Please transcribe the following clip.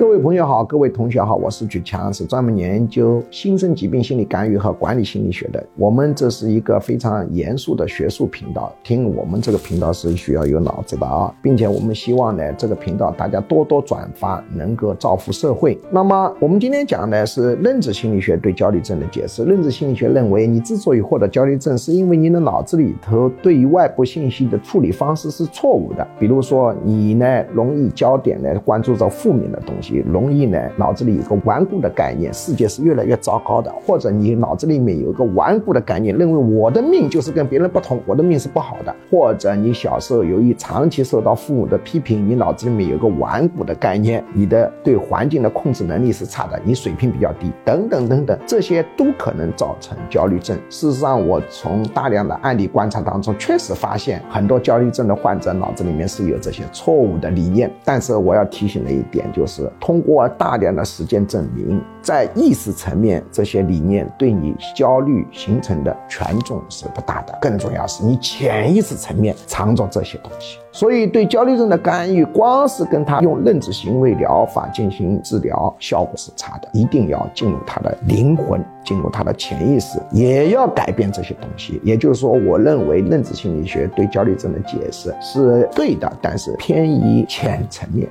各位朋友好，各位同学好，我是举强，是专门研究新生疾病心理干预和管理心理学的。我们这是一个非常严肃的学术频道，听我们这个频道是需要有脑子的啊，并且我们希望呢，这个频道大家多多转发，能够造福社会。那么我们今天讲的是认知心理学对焦虑症的解释。认知心理学认为，你之所以获得焦虑症，是因为你的脑子里头对于外部信息的处理方式是错误的。比如说，你呢容易焦点呢关注着负面的东西。容易呢，脑子里有个顽固的概念，世界是越来越糟糕的；或者你脑子里面有一个顽固的概念，认为我的命就是跟别人不同，我的命是不好的；或者你小时候由于长期受到父母的批评，你脑子里面有个顽固的概念，你的对环境的控制能力是差的，你水平比较低，等等等等，这些都可能造成焦虑症。事实上，我从大量的案例观察当中，确实发现很多焦虑症的患者脑子里面是有这些错误的理念。但是我要提醒的一点就是。通过大量的实践证明，在意识层面，这些理念对你焦虑形成的权重是不大的。更重要是你潜意识层面藏着这些东西。所以，对焦虑症的干预，光是跟他用认知行为疗法进行治疗，效果是差的。一定要进入他的灵魂，进入他的潜意识，也要改变这些东西。也就是说，我认为认知心理学对焦虑症的解释是对的，但是偏于浅层面。